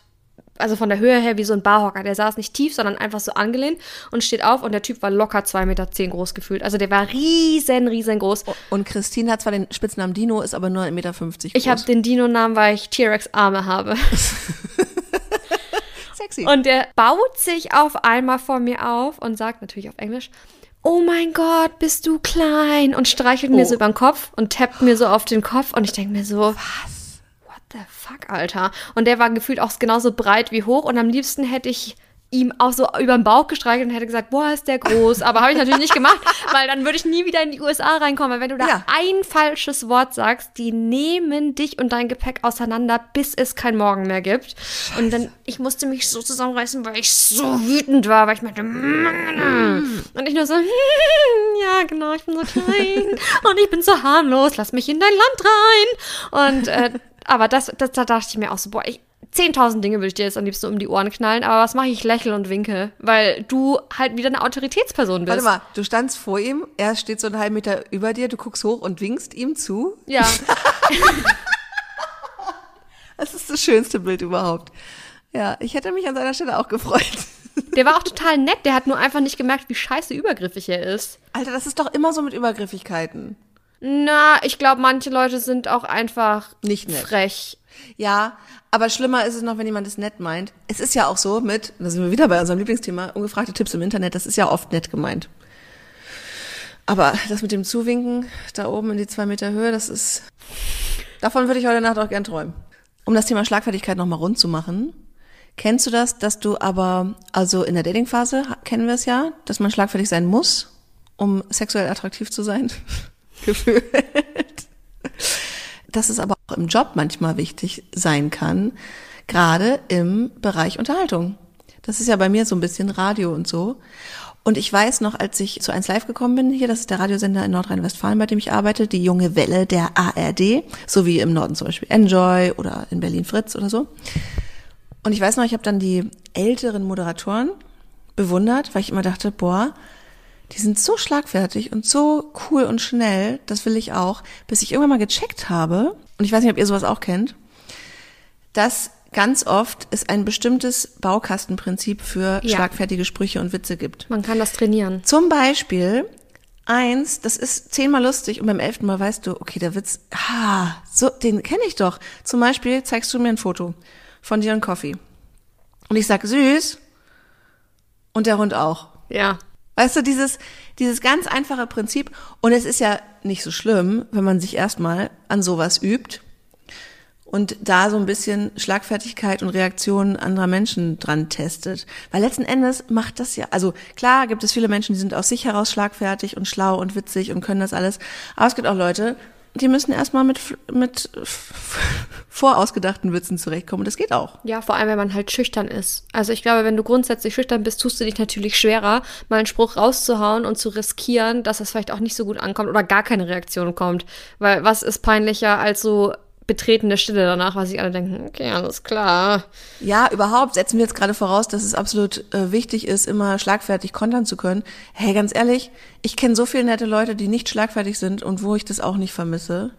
also von der Höhe her wie so ein Barhocker. Der saß nicht tief, sondern einfach so angelehnt und steht auf und der Typ war locker 2,10 Meter zehn groß gefühlt. Also der war riesen, riesengroß. Und Christine hat zwar den Spitznamen Dino, ist aber nur 1,50 Meter groß. Ich habe den Dino-Namen, weil ich T-Rex-Arme habe. [LAUGHS] Sexy. Und der baut sich auf einmal vor mir auf und sagt natürlich auf Englisch, oh mein Gott, bist du klein und streichelt oh. mir so über den Kopf und tappt mir so auf den Kopf und ich denke mir so, was? The fuck, Alter? Und der war gefühlt auch genauso breit wie hoch und am liebsten hätte ich ihm auch so über den Bauch gestreichelt und hätte gesagt, boah, ist der groß. Aber habe ich natürlich nicht gemacht, [LAUGHS] weil dann würde ich nie wieder in die USA reinkommen. Weil wenn du da ja. ein falsches Wort sagst, die nehmen dich und dein Gepäck auseinander, bis es kein Morgen mehr gibt. Scheiße. Und dann, ich musste mich so zusammenreißen, weil ich so wütend war, weil ich meinte, und ich nur so, [LAUGHS] ja, genau, ich bin so klein und ich bin so harmlos, lass mich in dein Land rein. Und äh, aber das, das, da dachte ich mir auch so, boah, ich, 10.000 Dinge würde ich dir jetzt am liebsten um die Ohren knallen, aber was mache ich? Lächle und winke, weil du halt wieder eine Autoritätsperson bist. Warte mal, du standst vor ihm, er steht so einen halben Meter über dir, du guckst hoch und winkst ihm zu. Ja, [LAUGHS] Das ist das schönste Bild überhaupt. Ja, ich hätte mich an seiner Stelle auch gefreut. [LAUGHS] der war auch total nett, der hat nur einfach nicht gemerkt, wie scheiße übergriffig er ist. Alter, das ist doch immer so mit Übergriffigkeiten. Na, ich glaube, manche Leute sind auch einfach Nicht nett. frech. Ja, aber schlimmer ist es noch, wenn jemand es nett meint. Es ist ja auch so mit, da sind wir wieder bei unserem Lieblingsthema, ungefragte Tipps im Internet, das ist ja oft nett gemeint. Aber das mit dem Zuwinken da oben in die zwei Meter Höhe, das ist, davon würde ich heute Nacht auch gern träumen. Um das Thema Schlagfertigkeit nochmal rund zu machen, kennst du das, dass du aber, also in der Datingphase ha- kennen wir es ja, dass man schlagfertig sein muss, um sexuell attraktiv zu sein? [LAUGHS] Gefühlt dass es aber auch im Job manchmal wichtig sein kann, gerade im Bereich Unterhaltung. Das ist ja bei mir so ein bisschen Radio und so. Und ich weiß noch, als ich zu 1 Live gekommen bin, hier, das ist der Radiosender in Nordrhein-Westfalen, bei dem ich arbeite, die junge Welle der ARD, so wie im Norden zum Beispiel Enjoy oder in Berlin Fritz oder so. Und ich weiß noch, ich habe dann die älteren Moderatoren bewundert, weil ich immer dachte, boah, die sind so schlagfertig und so cool und schnell, das will ich auch, bis ich irgendwann mal gecheckt habe, und ich weiß nicht, ob ihr sowas auch kennt, dass ganz oft es ein bestimmtes Baukastenprinzip für Ja. schlagfertige Sprüche und Witze gibt. Man kann das trainieren. Zum Beispiel eins, das ist zehnmal lustig und beim elften Mal weißt du, okay, der Witz, ah, so, den kenne ich doch. Zum Beispiel zeigst du mir ein Foto von dir und Coffee. Und ich sag süß und der Hund auch. Ja. Weißt du, dieses, dieses ganz einfache Prinzip. Und es ist ja nicht so schlimm, wenn man sich erstmal an sowas übt und da so ein bisschen Schlagfertigkeit und Reaktionen anderer Menschen dran testet. Weil letzten Endes macht das ja, also klar gibt es viele Menschen, die sind aus sich heraus schlagfertig und schlau und witzig und können das alles. Aber es gibt auch Leute, die müssen erstmal mit, mit vorausgedachten Witzen zurechtkommen. Das geht auch. Ja, vor allem, wenn man halt schüchtern ist. Also ich glaube, wenn du grundsätzlich schüchtern bist, tust du dich natürlich schwerer, mal einen Spruch rauszuhauen und zu riskieren, dass das vielleicht auch nicht so gut ankommt oder gar keine Reaktion kommt. Weil was ist peinlicher als so betretene Stille danach, was sich alle denken, okay, alles klar. Ja, überhaupt setzen wir jetzt gerade voraus, dass es absolut äh, wichtig ist, immer schlagfertig kontern zu können. Hey, ganz ehrlich, ich kenne so viele nette Leute, die nicht schlagfertig sind und wo ich das auch nicht vermisse.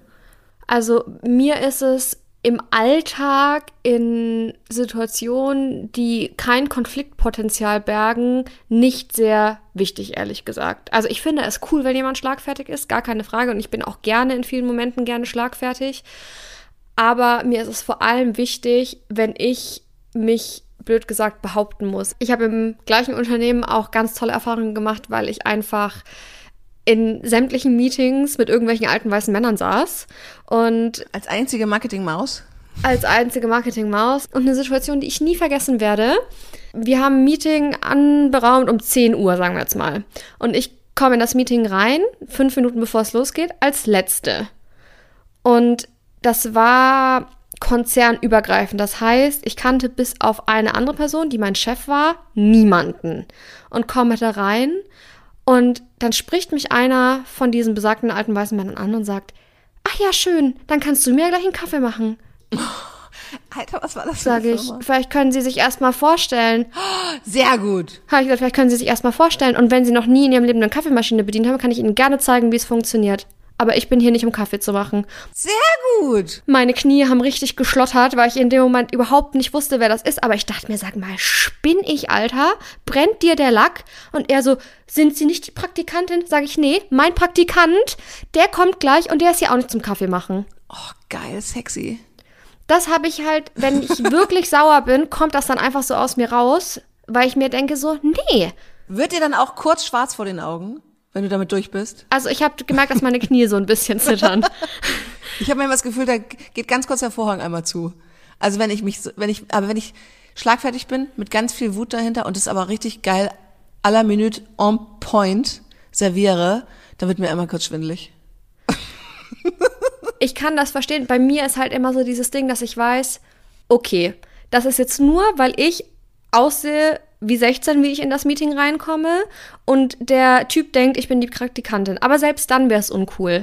Also mir ist es im Alltag in Situationen, die kein Konfliktpotenzial bergen, nicht sehr wichtig, ehrlich gesagt. Also ich finde es cool, wenn jemand schlagfertig ist, gar keine Frage. Und ich bin auch gerne in vielen Momenten gerne schlagfertig. Aber mir ist es vor allem wichtig, wenn ich mich blöd gesagt behaupten muss. Ich habe im gleichen Unternehmen auch ganz tolle Erfahrungen gemacht, weil ich einfach in sämtlichen Meetings mit irgendwelchen alten weißen Männern saß und Als einzige Marketingmaus. als einzige Marketingmaus und eine Situation, die ich nie vergessen werde. Wir haben ein Meeting anberaumt um 10 Uhr, sagen wir jetzt mal. Und ich komme in das Meeting rein, fünf Minuten bevor es losgeht, als Letzte. Und das war konzernübergreifend. Das heißt, ich kannte bis auf eine andere Person, die mein Chef war, niemanden. Und komme da rein und dann spricht mich einer von diesen besagten alten weißen Männern an und sagt, ach ja, schön, dann kannst du mir gleich einen Kaffee machen. [LAUGHS] Alter, was war das für Sage eine ich, vielleicht können Sie sich erstmal vorstellen. [GASPS] Sehr gut. Habe ich gesagt, vielleicht können Sie sich erstmal vorstellen. Und wenn Sie noch nie in Ihrem Leben eine Kaffeemaschine bedient haben, kann ich Ihnen gerne zeigen, wie es funktioniert. Aber ich bin hier nicht, um Kaffee zu machen. Sehr gut. Meine Knie haben richtig geschlottert, weil ich in dem Moment überhaupt nicht wusste, wer das ist. Aber ich dachte mir, sag mal, spinn ich, Alter? Brennt dir der Lack? Und er so, sind Sie nicht die Praktikantin? Sag ich, nee, mein Praktikant, der kommt gleich und der ist hier auch nicht zum Kaffee machen. Oh, geil, sexy. das habe ich halt, wenn ich [LAUGHS] wirklich sauer bin, kommt das dann einfach so aus mir raus, weil ich mir denke so, nee. Wird dir dann auch kurz schwarz vor den Augen, wenn du damit durch bist? Also ich habe gemerkt, dass meine Knie so ein bisschen zittern. [LAUGHS] Ich habe manchmal das Gefühl, da geht ganz kurz der Vorhang einmal zu. Also wenn ich mich, so- wenn ich, aber wenn ich schlagfertig bin, mit ganz viel Wut dahinter und es aber richtig geil à la Minute on point serviere, dann wird mir einmal kurz schwindelig. [LAUGHS] Ich kann das verstehen. Bei mir ist halt immer so dieses Ding, dass ich weiß, okay, das ist jetzt nur, weil ich aussehe wie 16, wie ich in das Meeting reinkomme und der Typ denkt, ich bin die Praktikantin. Aber selbst dann wäre es uncool.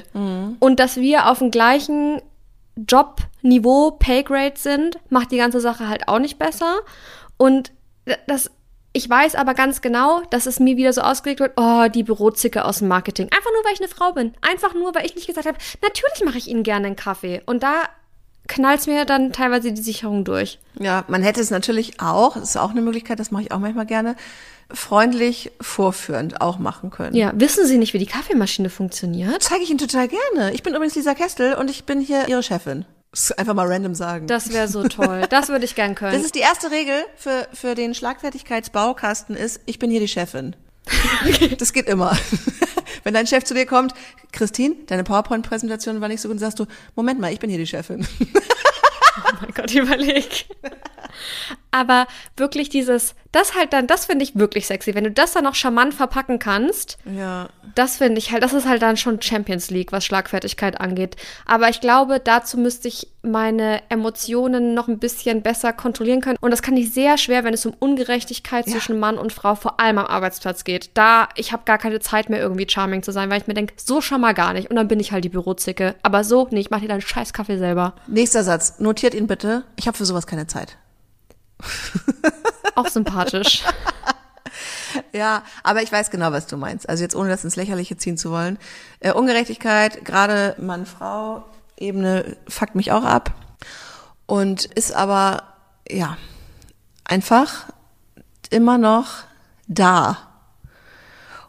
Und dass wir auf dem gleichen Jobniveau, Paygrade sind, macht die ganze Sache halt auch nicht besser. Und das, ich weiß aber ganz genau, dass es mir wieder so ausgelegt wird, oh, die Bürozicke aus dem Marketing. Einfach nur, weil ich eine Frau bin. Einfach nur, weil ich nicht gesagt habe, natürlich mache ich Ihnen gerne einen Kaffee. Und da knallt mir dann teilweise die Sicherung durch. Ja, man hätte es natürlich auch, das ist auch eine Möglichkeit, das mache ich auch manchmal gerne, freundlich vorführend auch machen können. Ja, wissen Sie nicht, wie die Kaffeemaschine funktioniert? Zeige ich Ihnen total gerne. Ich bin übrigens Lisa Kestel und ich bin hier Ihre Chefin. Das einfach mal random sagen. Das wäre so toll. Das würde ich gern können. Das ist die erste Regel für, für den Schlagfertigkeitsbaukasten ist, ich bin hier die Chefin. [LAUGHS] Das geht immer. Wenn dein Chef zu dir kommt, Christine, deine PowerPoint-Präsentation war nicht so gut, sagst du, Moment mal, ich bin hier die Chefin. Oh mein Gott, überleg. [LAUGHS] Aber wirklich dieses, das halt dann, das finde ich wirklich sexy. Wenn du das dann noch charmant verpacken kannst, Ja. das finde ich halt, das ist halt dann schon Champions League, was Schlagfertigkeit angeht. Aber ich glaube, dazu müsste ich meine Emotionen noch ein bisschen besser kontrollieren können. Und das kann ich sehr schwer, wenn es um Ungerechtigkeit Ja. zwischen Mann und Frau, vor allem am Arbeitsplatz geht. Da, ich habe gar keine Zeit mehr, irgendwie charming zu sein, weil ich mir denke, so schon mal gar nicht. Und dann bin ich halt die Bürozicke. Aber so, nee, ich mache dir deinen scheiß Kaffee selber. Nächster Satz. Notiert ihn bitte. Ich habe für sowas keine Zeit. [LAUGHS] Auch sympathisch. [LAUGHS] Ja, aber ich weiß genau, was du meinst. Also jetzt ohne das ins Lächerliche ziehen zu wollen. Äh, Ungerechtigkeit, gerade Mann-Frau-Ebene, fuckt mich auch ab. Und ist aber, ja, einfach immer noch da.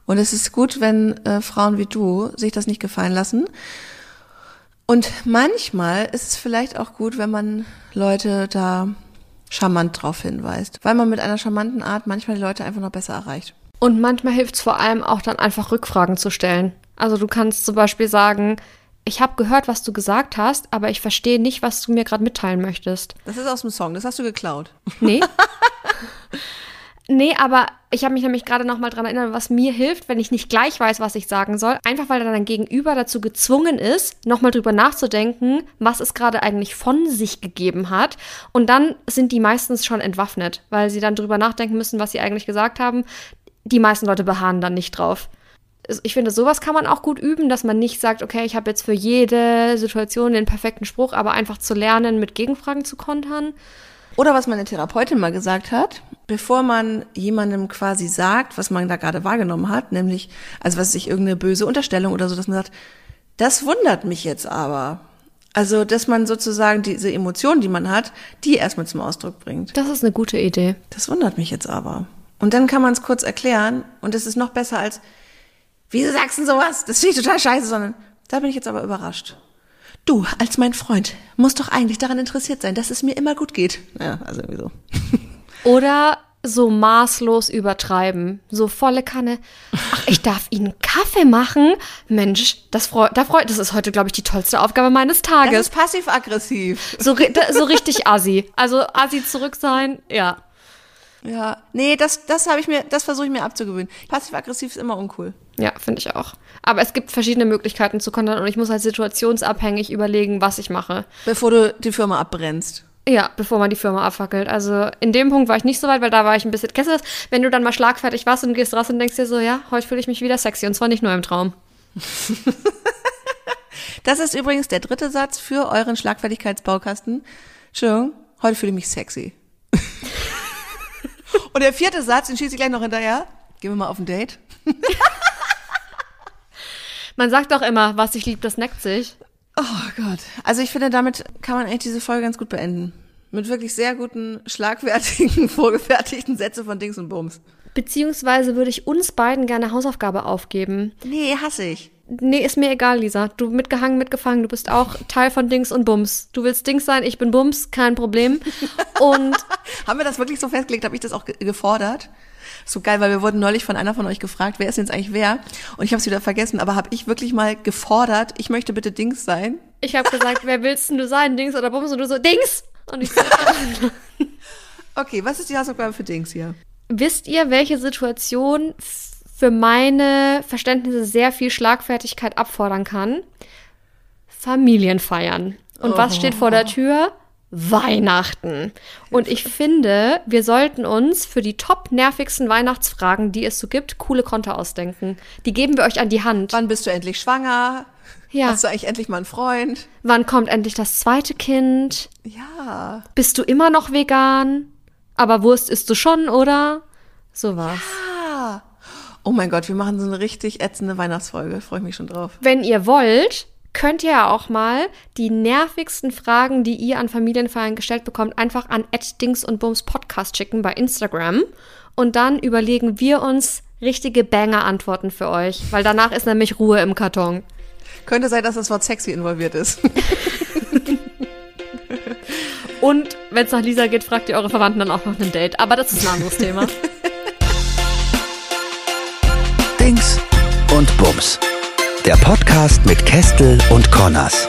Und es ist gut, wenn äh, Frauen wie du sich das nicht gefallen lassen. Und manchmal ist es vielleicht auch gut, wenn man Leute da charmant drauf hinweist, weil man mit einer charmanten Art manchmal die Leute einfach noch besser erreicht. Und manchmal hilft es vor allem auch dann einfach Rückfragen zu stellen. Also du kannst zum Beispiel sagen, ich habe gehört, was du gesagt hast, aber ich verstehe nicht, was du mir gerade mitteilen möchtest. Das ist aus dem Song, das hast du geklaut. Nee. [LAUGHS] nee, aber ich habe mich nämlich gerade noch mal dran erinnert, was mir hilft, wenn ich nicht gleich weiß, was ich sagen soll. Einfach weil dann dein Gegenüber dazu gezwungen ist, noch mal drüber nachzudenken, was es gerade eigentlich von sich gegeben hat. Und dann sind die meistens schon entwaffnet, weil sie dann drüber nachdenken müssen, was sie eigentlich gesagt haben. Die meisten Leute beharren dann nicht drauf. Ich finde, sowas kann man auch gut üben, dass man nicht sagt, okay, ich habe jetzt für jede Situation den perfekten Spruch, aber einfach zu lernen, mit Gegenfragen zu kontern. Oder was meine Therapeutin mal gesagt hat, bevor man jemandem quasi sagt, was man da gerade wahrgenommen hat, nämlich, also was sich irgendeine böse Unterstellung oder so, dass man sagt, das wundert mich jetzt aber. Also, dass man sozusagen diese Emotionen, die man hat, die erstmal zum Ausdruck bringt. Das ist eine gute Idee. Das wundert mich jetzt aber. Und dann kann man es kurz erklären und es ist noch besser als, wieso sagst du denn sowas? Das finde ich total scheiße, sondern da bin ich jetzt aber überrascht. Du, als mein Freund, musst doch eigentlich daran interessiert sein, dass es mir immer gut geht. Ja, also irgendwie so. [LAUGHS] Oder so maßlos übertreiben. So volle Kanne. Ach, ich darf Ihnen Kaffee machen? Mensch, das freut, da freut, das ist heute, glaube ich, die tollste Aufgabe meines Das Tages. ist passiv-aggressiv. So, so richtig assi. Also assi zurück sein, ja. Ja, nee, das, das habe ich mir, das versuche ich mir abzugewöhnen. Passiv-aggressiv ist immer uncool. Ja, finde ich auch. Aber es gibt verschiedene Möglichkeiten zu kontern und ich muss halt situationsabhängig überlegen, was ich mache. Bevor du die Firma abbrennst. Ja, bevor man die Firma abfackelt. Also in dem Punkt war ich nicht so weit, weil da war ich ein bisschen. Kennst du das? Wenn du dann mal schlagfertig warst und gehst raus und denkst dir so, ja, heute fühle ich mich wieder sexy und zwar nicht nur im Traum. [LAUGHS] Das ist übrigens der dritte Satz für euren Schlagfertigkeitsbaukasten. Entschuldigung, heute fühle ich mich sexy. [LAUGHS] Und der vierte Satz, den schieße ich gleich noch hinterher. Gehen wir mal auf ein Date. [LAUGHS] Man sagt doch immer, was sich liebt, das neckt sich. Oh Gott. Also ich finde, damit kann man eigentlich diese Folge ganz gut beenden. Mit wirklich sehr guten, schlagfertigen, [LAUGHS] vorgefertigten Sätze von Dings und Bums. Beziehungsweise würde ich uns beiden gerne Hausaufgabe aufgeben. Nee, hasse ich. Nee, ist mir egal, Lisa. Du mitgehangen, mitgefangen, du bist auch Teil von Dings und Bums. Du willst Dings sein, ich bin Bums, kein Problem. [LAUGHS] Und Haben wir das wirklich so festgelegt? Habe ich das auch ge gefordert? So geil, weil wir wurden neulich von einer von euch gefragt, wer ist denn jetzt eigentlich wer? Und ich habe es wieder vergessen, aber habe ich wirklich mal gefordert, ich möchte bitte Dings sein? ich habe gesagt, wer willst denn du sein, Dings oder Bums? Und du so, Dings! Und ich so, [LAUGHS] [LAUGHS] Okay, was ist die Hausaufgabe für Dings hier? wisst ihr, welche Situation für meine Verständnisse sehr viel Schlagfertigkeit abfordern kann? Familienfeiern. Und was steht vor der Tür? Weihnachten. Und ich finde, wir sollten uns für die top nervigsten Weihnachtsfragen, die es so gibt, coole Konter ausdenken. Die geben wir euch an die Hand. Wann bist du endlich schwanger? Ja. Hast du eigentlich endlich mal einen Freund? Wann kommt endlich das zweite Kind? Ja. Bist du immer noch vegan? Aber Wurst isst du schon, oder? Sowas. Ah. Oh mein Gott, wir machen so eine richtig ätzende Weihnachtsfolge. Freue ich mich schon drauf. Wenn ihr wollt, könnt ihr ja auch mal die nervigsten Fragen, die ihr an Familienfeiern gestellt bekommt, einfach an Dings und Bums Podcast schicken bei Instagram. Und dann überlegen wir uns richtige Banger-Antworten für euch, weil danach ist nämlich Ruhe im Karton. Könnte sein, dass das Wort sexy involviert ist. [LAUGHS] Und wenn es nach Lisa geht, fragt ihr eure Verwandten dann auch noch ein Date. Aber das ist ein anderes Thema. Dings und Bums. Der Podcast mit Kestel und Connors.